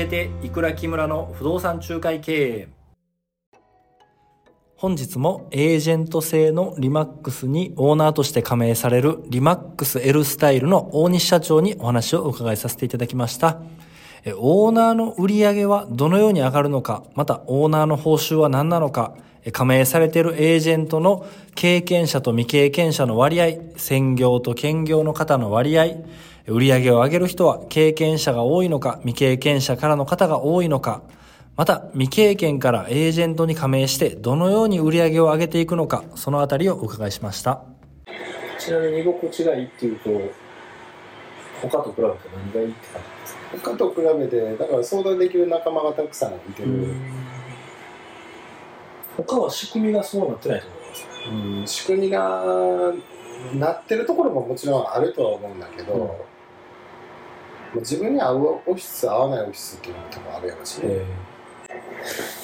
えていくら木村の不動産仲介経営本日もエージェント制のリマックスにオーナーとして加盟されるリマックス L スタイルの大西社長にお話をお伺いさせていただきました。オーナーの売り上げはどのように上がるのか、またオーナーの報酬は何なのか、加盟されているエージェントの経験者と未経験者の割合、専業と兼業の方の割合、売り上げを上げる人は経験者が多いのか、未経験者からの方が多いのか、また未経験からエージェントに加盟してどのように売り上げを上げていくのか、そのあたりをお伺いしました。ちなみに居心地がいいっていうと、他と比べて何がいいって感じですか？他と比べてだから相談できる仲間がたくさんいてる、他は仕組みがそうなってないと思います。うん仕組みがなってるところももちろんあるとは思うんだけど、うん。自分に合うオフィス合わないオフィスっていうのも多分あるやろし、ね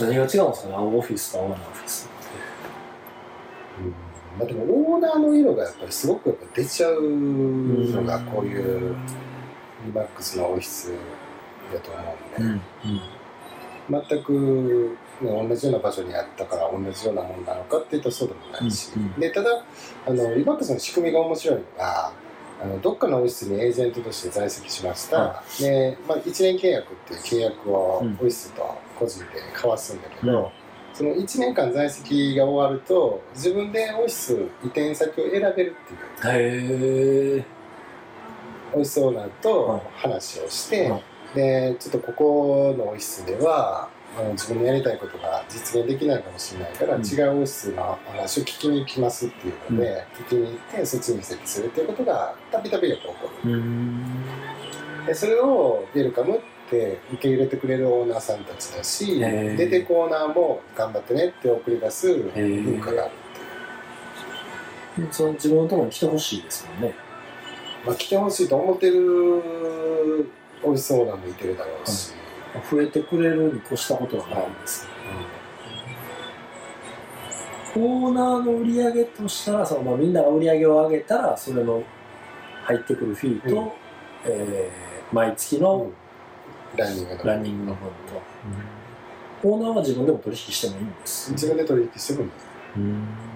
何が違うんですかね、青オフィスと合わないオフィスうん。まあ、でもオーナーの色がやっぱりすごくやっぱ出ちゃうのがこういうリマックスのオフィスだと思うんで、全く、ね、同じような場所にあったから同じようなものなのかっていうとそうでもないし、うんうん。でただあのリバックスの仕組みが面白いのがあのどっかのオフィスにエージェントとして在籍しました、はで、まあ、1年契約っていう契約をオうんフィスと個人で交わすんだけど、うん。その1年間在籍が終わると自分でオフィス移転先を選べるっていう。へえ。オフィスオーナーと話をして、はい。でちょっとここのオフィスではあの自分のやりたいことが実現できないかもしれないから、うん。違うオフィスの話を聞きに行きますっていうので、聞きに行ってそっちに移籍するっていうことがたびたびやっぱ起こる。うん。でそれをウェルカムって受け入れてくれるオーナーさんたちだし出てくオーナーも頑張ってねって送り出すー。文化があるその自分のところに来てほしいですもんね。まあ、来てほしいと思ってるオフィスオーナーもいてるだろうし、増えてくれるに越したことはないんですオーナーの売り上げとしたらその、まあ、みんなが売り上げを上げたらそれの入ってくるフィーと、うん。えー毎月うん。のランニングの。ランニングの分と、オーナーは自分でも取引してもいいんです、自分で取引してもいい。でも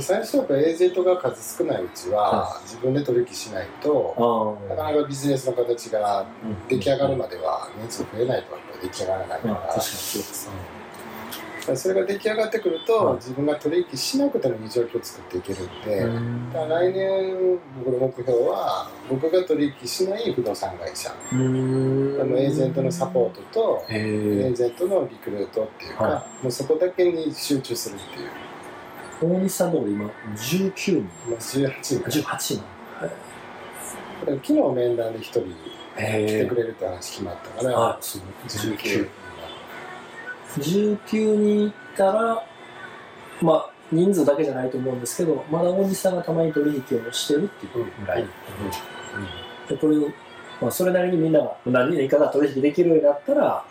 最初やっぱエージェントが数少ないうちはは自分で取引しないとなかなかビジネスの形がうん出来上がるまでは人数増えないとやっぱり出来上がらないから。それが出来上がってくるとはい。自分が取引しなくてもいい状況を作っていけるんで、うん。だから来年僕の目標は僕が取引しない不動産会社。あうん。のエージェントのサポートとへエーえジェントのリクルートっていうか、はもうそこだけに集中するっていう、大西さんの今19人。まあ、18人。かな18人昨日面談で1人来へてくれるって話決まったから、はい。すごい19 19人いったらまあ人数だけじゃないと思うんですけどまだ大西さんがたまに取引をしてるっていうぐらい、でこれを、まあ、それなりにみんなが何人以下が取引できるようになったら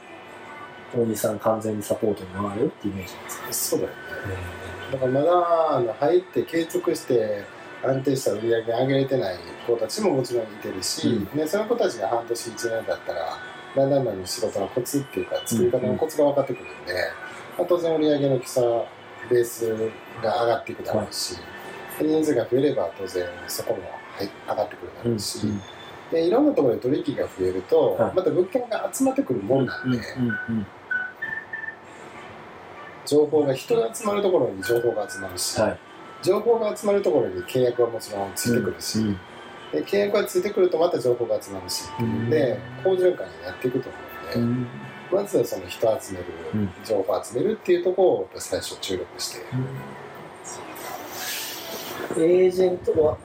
大西さん完全にサポートに回るよっていうイメージなんですか？そうだよねだからまだあの入って継続して安定した売り上げ上げれてない子たちももちろんいてるし、うん。ね、その子たちが半年1年だったらだんだん仕事のコツっていうか作り方のコツが分かってくるんで、まあ、当然売り上げの基礎ベースが上がっていくだろうし、で人数が増えれば当然そこもはい上がってくるだろうし、でいろんなところで取引が増えると、はい。また物件が集まってくるもんなんで、うん情報が人が集まるところに情報が集まるし、はい。情報が集まるところに契約はもちろんついてくるし、うんで契約がついてくるとまた情報が集まるしうので、好循環になっていくと思うので、まずはその人を集める、うん。情報を集めるっていうところを最初注力して、エージェントは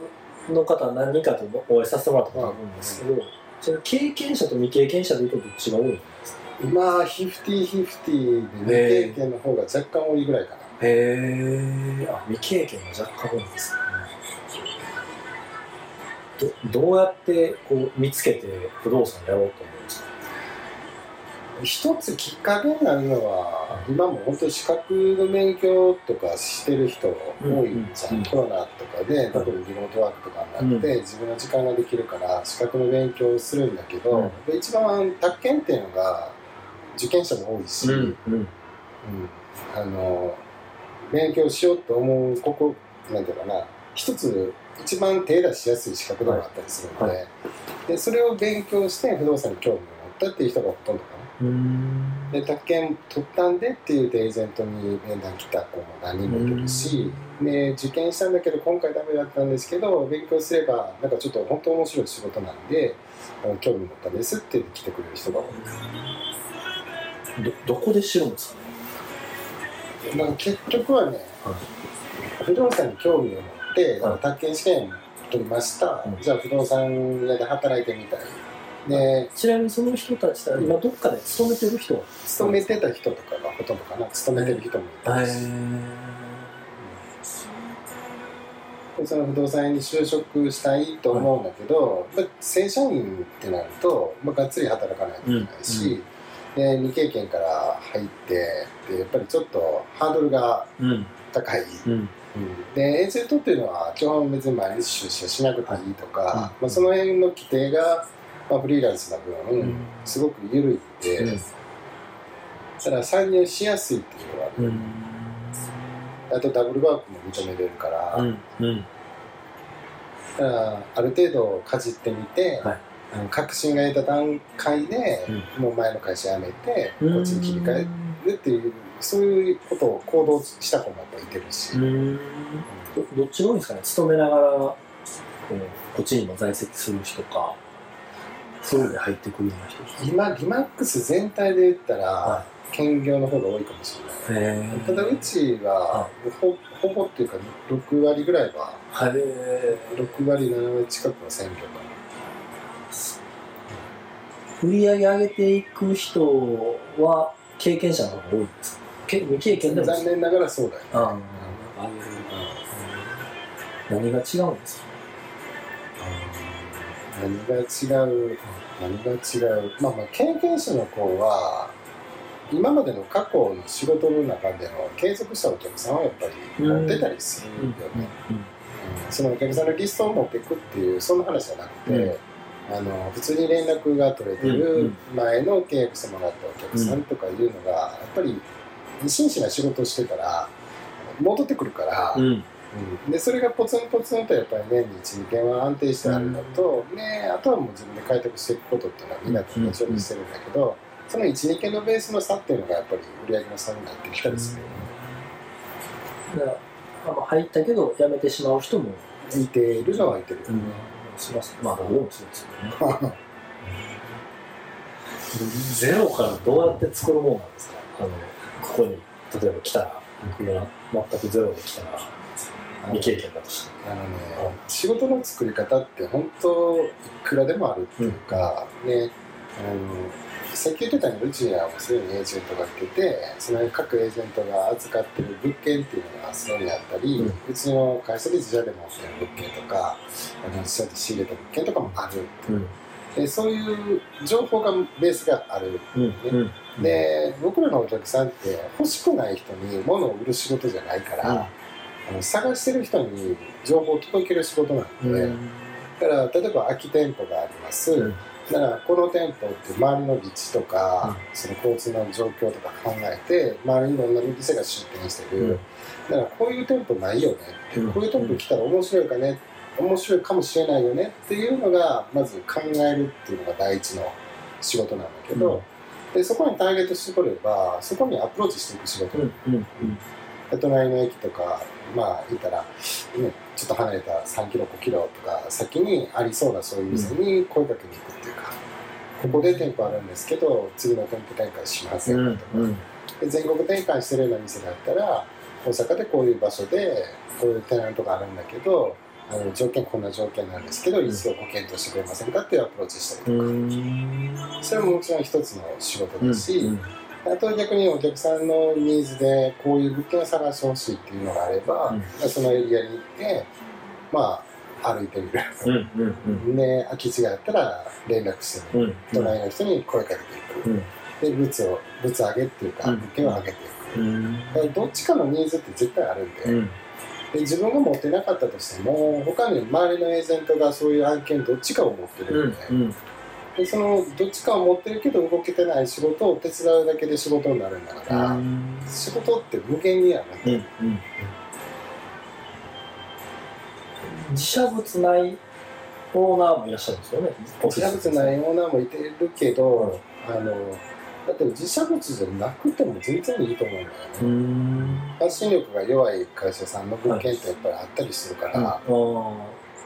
の方は何人かとお会いさせてもらったと思うんですけど、その経験者と未経験者でいうとどっちが多いんですか？今ヒフティヒフティで未経験の方が若干多いぐらいかな、へえあ未経験が若干多いんですね。どどうやってこう見つけて不動産やろうと思うんですか？一つきっかけになるのは今も本当に資格の勉強とかしてる人多いじゃん、うんコロナとかで特にリモートワークとかになって、自分の時間ができるから資格の勉強をするんだけど、うん。で一番宅建っていうのが受験者も多いし、うんうん。うんあの勉強しようと思うここなんていうかな一つ一番手出しやすい資格でもあったりするので,、はでそれを勉強して不動産に興味を持ったっていう人がほとんどかな。うん。で宅建取ったんでっていうエージェントに面談来た子も何人もいるし、で受験したんだけど今回ダメだったんですけど勉強すればなんかちょっと本当面白い仕事なんで興味持ったんですって来てくれる人が多い。どどこで知るんですか？だから結局はね、不動産に興味を持って、はい。宅建試験取りました、うん。じゃあ不動産屋で働いてみたい。でちなみにその人たちは今どっかで勤めてる人勤めてた人とかがほとんどかな。勤めてる人もいたし、でその不動産屋に就職したいと思うんだけど、まあ正社員ってなると、まあ、がっつり働かないといけないし、で未経験から入ってでやっぱりちょっとハードルがうん。高い。うん。でエージェントっていうのは基本別に毎日出社しなくていいとか、うん。まあ、その辺の規定が、まあ、フリーランスな分、うん。すごく緩いんで、うん。ただ参入しやすいっていうのがある、うん。あとダブルワークも認めれるから、うん。うん。だからある程度かじってみて、はい確信が得た段階で、うもう前の会社辞めて、うん。こっちに切り替えるっていうそういうことを行動した子もやっぱいてるし、うん。どどっちが多いんですかね？勤めながらこうこっちにも在籍する人かフルで入ってくるような人今リマックス全体で言ったら、は兼業の方が多いかもしれない。へただうちはほほぼっていうか6割ぐらいははい。6割7割近くは専業か売り上げ上げていく人は経験者の方が多いんですか？け未経験でも。な残念ながらそうだよね。ああ上げる何が違うんですか？何が違う？何が違う？まあまあ経験者の子は今までの過去の仕事の中での継続したお客さんはやっぱり持ってたりするよね、うんそのお客さんのリストを持っていくっていうそんな話じゃなくて、うんあの普通に連絡が取れてうんるうん。前の契約してもらったお客さんとかいうのがやっぱり真摯な仕事をしてたら戻ってくるから、うん。うん。でそれがポツンポツンとやっぱり年に12件は安定してあるのと、ね、あとはもう自分で開拓していくことっていうのはみんなと同じようにしてるんだけど、その12件のベースの差っていうのがやっぱり売り上げの差になってきたりする。よね。だからまあ入ったけど辞めてしまう人もいているのはいてるよね。します。まあ僕もそうですよね。ゼロからどうやって作るものなんですか？あのここに例えば来たら僕が全くゼロで来たら未経験だとして。あのね、仕事の作り方って本当いくらでもあるっていうか、ね、あのさっき言ってたようにうちにはもうすでにエージェントが来ててその各エージェントが預かってる物件っていうのがすでにあったり、ううんちの会社で自社で持ってる物件とかあの自社で仕入れた物件とかもあるう。ん。でそういう情報がベースがある。うんうん。で僕らのお客さんって欲しくない人に物を売る仕事じゃないから、うん。あの探してる人に情報を届ける仕事なんで、うん。だから例えば空き店舗があります、うんだからこの店舗って周りの立地とか、うその交通の状況とか考えて周りにいろんな店が出店してる、うん。だからこういう店舗ないよねって、うん。こういう店舗来たら面白いかね面白いかもしれないよねっていうのがまず考えるっていうのが第一の仕事なんだけど、でそこにターゲット絞ればそこにアプローチしていく仕事、うんうんで隣の駅とかまあいたら、ね、ちょっと離れた3キロ5キロとか先にありそうなそういう店に声かけに行くっていうか、ここで店舗あるんですけど次の店舗展開しませうんんかとか、うんで全国展開してるような店だったら大阪でこういう場所でこういうテナントがあるんだけどあの条件こんな条件なんですけど一度ご検討してくれませんかっていうアプローチしたりとか、うん。それももちろん一つの仕事うんだし、あと逆にお客さんのニーズでこういう物件を探してほしいっていうのがあれば、そのエリアに行ってまあ歩いてみる。うんうんうん。で空き地があったら連絡してみる。うん。隣の人に声かけていく、うん。で物を物上げっていうかうん。物件を上げていく、どっちかのニーズって絶対あるんで,、うん。で自分が持ってなかったとしても他に周りのエージェントがそういう案件どっちかを持ってうんるんで,、うんでそのどっちかを持ってるけど動けてない仕事を手伝うだけで仕事になるんだから、うん。仕事って無限にあるんで、うんうん。自社物ないオーナーもいらっしゃるんですよね。自社物ないオーナーもいてるけど、あのだって自社物じゃなくても全然いいと思うんだよね、うん。発信力が弱い会社さんの物件ってやっぱりあったりするから、ああ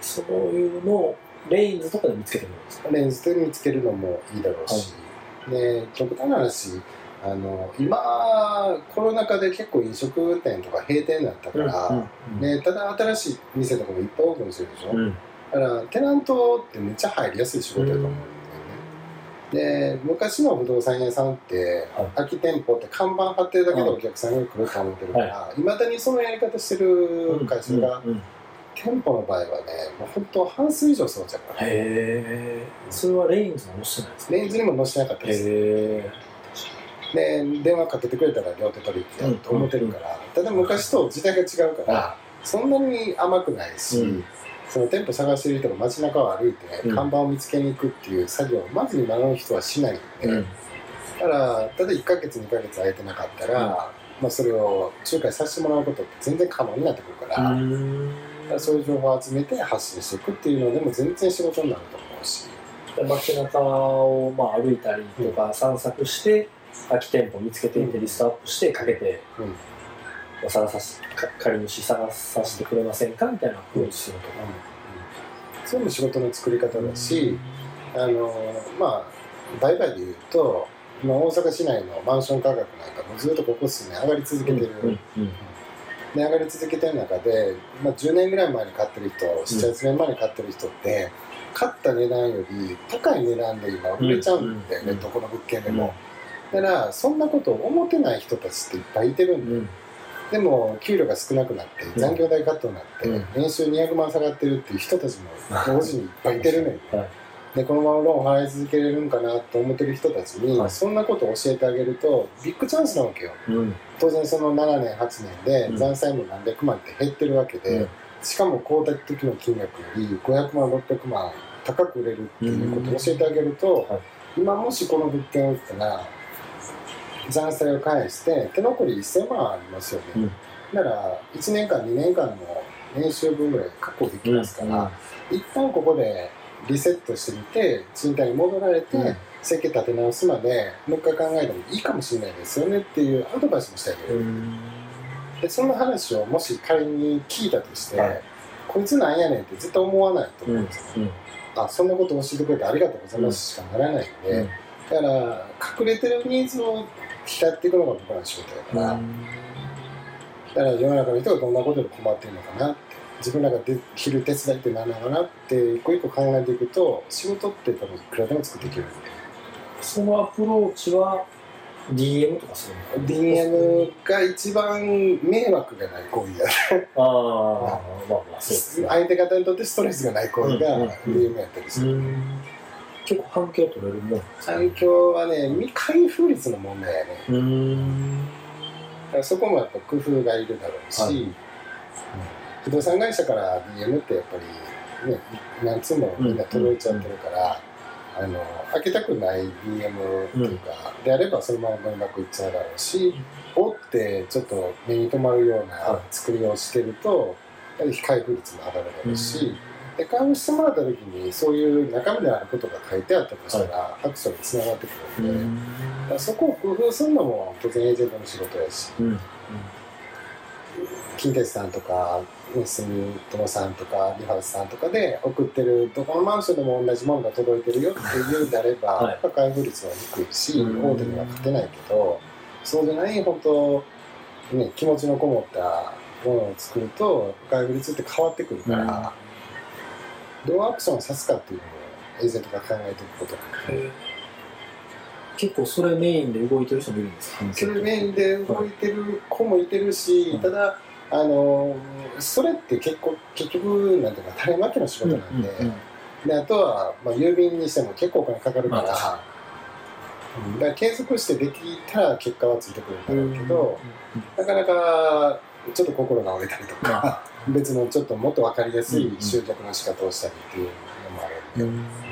そういうのをレインズとかで見つけてるんですか？レンズで見つけるのもいいだろうし、で極端な話あの今コロナ禍で結構飲食店とか閉店になったから、うんでただ新しい店とかもいっぱいオープンしてるでしょ、うん。だからテナントってめっちゃ入りやすい仕事だと思うんだよね、で昔の不動産屋さんって、はい。空き店舗って看板貼ってるだけでお客さんが来ると思ってるからい。ま、未だにそのやり方してる会社が、うんうん店舗の場合はねもう本当半数以上そうじゃんからへえそれはレインズもしてないですかレンズにも載せてなかったです。へで電話かけてくれたら両手取引やると思ってるから、ただ昔と時代が違うから、そんなに甘くないし、うん。その店舗探してる人が街中を歩いて、うん。看板を見つけに行くっていう作業をまず今の人はしないんで、えうん。だからただ1ヶ月2ヶ月空いてなかったら、まあ、それを仲介させてもらうことって全然可能になってくるから,、うんそういう情報を集めて発信していくっていうのでも全然仕事になると思うし。街中をまあ歩いたりとか散策して空き店舗見つけていってリストアップしてかけてうん。お探さしか借り主探させてくれませんかみたいなアプローチするとか。そういうの仕事の作り方だし、あのまあ売買でいうと今大阪市内のマンション価格なんかもずっとここ数年上がり続けてる、うん。うんで上がり続けてる中で、まあ、10年ぐらい前に買ってる人78年前に買ってる人って買った値段より高い値段で今売れちゃうんだよね、うん。どこの物件でも、だからそんなことを思ってない人たちっていっぱいいてるんだよ。うん。でも給料が少なくなってん。残業代カットになって、うん。年収200万下がってるっていう人たちも同時にいっぱいいてるねんはいでこのままローン払い続けれるんかなと思ってる人たちに、はいそんなことを教えてあげるとビッグチャンスなわけよ。うん。当然その7年8年うん。で残債も何百万って減ってるわけで、うん。しかも買うた時の金額より500万600万高く売れるっていうことを教えてあげると、はい。今もしこの物件を売ったら残債を返して手残り1000万ありますよね、うん。だから1年間2年間の年収分ぐらい確保できますから、一旦ここでリセットしてみて賃貸に戻られて、うん。設計立て直すまでもう一回考えてもいいかもしれないですよねっていうアドバイスもしてあげる、う。ん。でその話をもし仮に聞いたとして、はい。こいつなんやねんって絶対思わないとうん思うんですよ、うん。あそんなこと教えてくれてありがとうございますしかならないんで、うん。だから隠れてるニーズを光っていくのが僕らの仕事だから、だから世の中の人がどんなことで困ってるのかなって自分らができる手伝いって何なのかなって一個一個考えていくと仕事って多分いくらでも作っていける。んでそのアプローチは DM とかするの？DM が一番迷惑がない行為だああまあまあそうですね。相手方にとってストレスがない行為がうんうん DM やったりする、うん結構反響取れるもん。環境はね未開封率の問題やね。うん。だからそこもやっぱ工夫がいるだろうし、はい。うん不動産会社から DM ってやっぱりね何通もみんな届いちゃってるから、あの開けたくない DM っていうか、であればそのままゴミ箱行っちゃうだろうし、おってちょっと目に留まるようなは作りをしてると、やはり開封率も上がるだろうし、で開封してもらった時にそういう中身であることが書いてあったとしたら、白書につながってくるんで。そこを工夫するのも当然エージェントの仕事やしうん近鉄さんとか住友さんとかリハウスさんとかで送ってるどこのマンションでも同じものが届いてるよっていうであれば、はい。開封率は低いし、うん。大手には勝てないけどそうじゃない本当、ね、気持ちのこもったものを作ると開封率って変わってくるから、どうアクションさすかっていうのをエージェントが考えていくことなんで。結構それメインで動いてる人もいるんですか？それメインで動いてる子もいてるし、うん。ただあのそれって結構結局なんていうか種まきの仕事なんで,、であとは、まあ、郵便にしても結構お金かかるから、まうん。だから継続してできたら結果はついてくるんだろうけど、なかなかちょっと心が折れたりとか、別のちょっともっと分かりやすい集客の仕方をしたりっていうのもあるんで、うん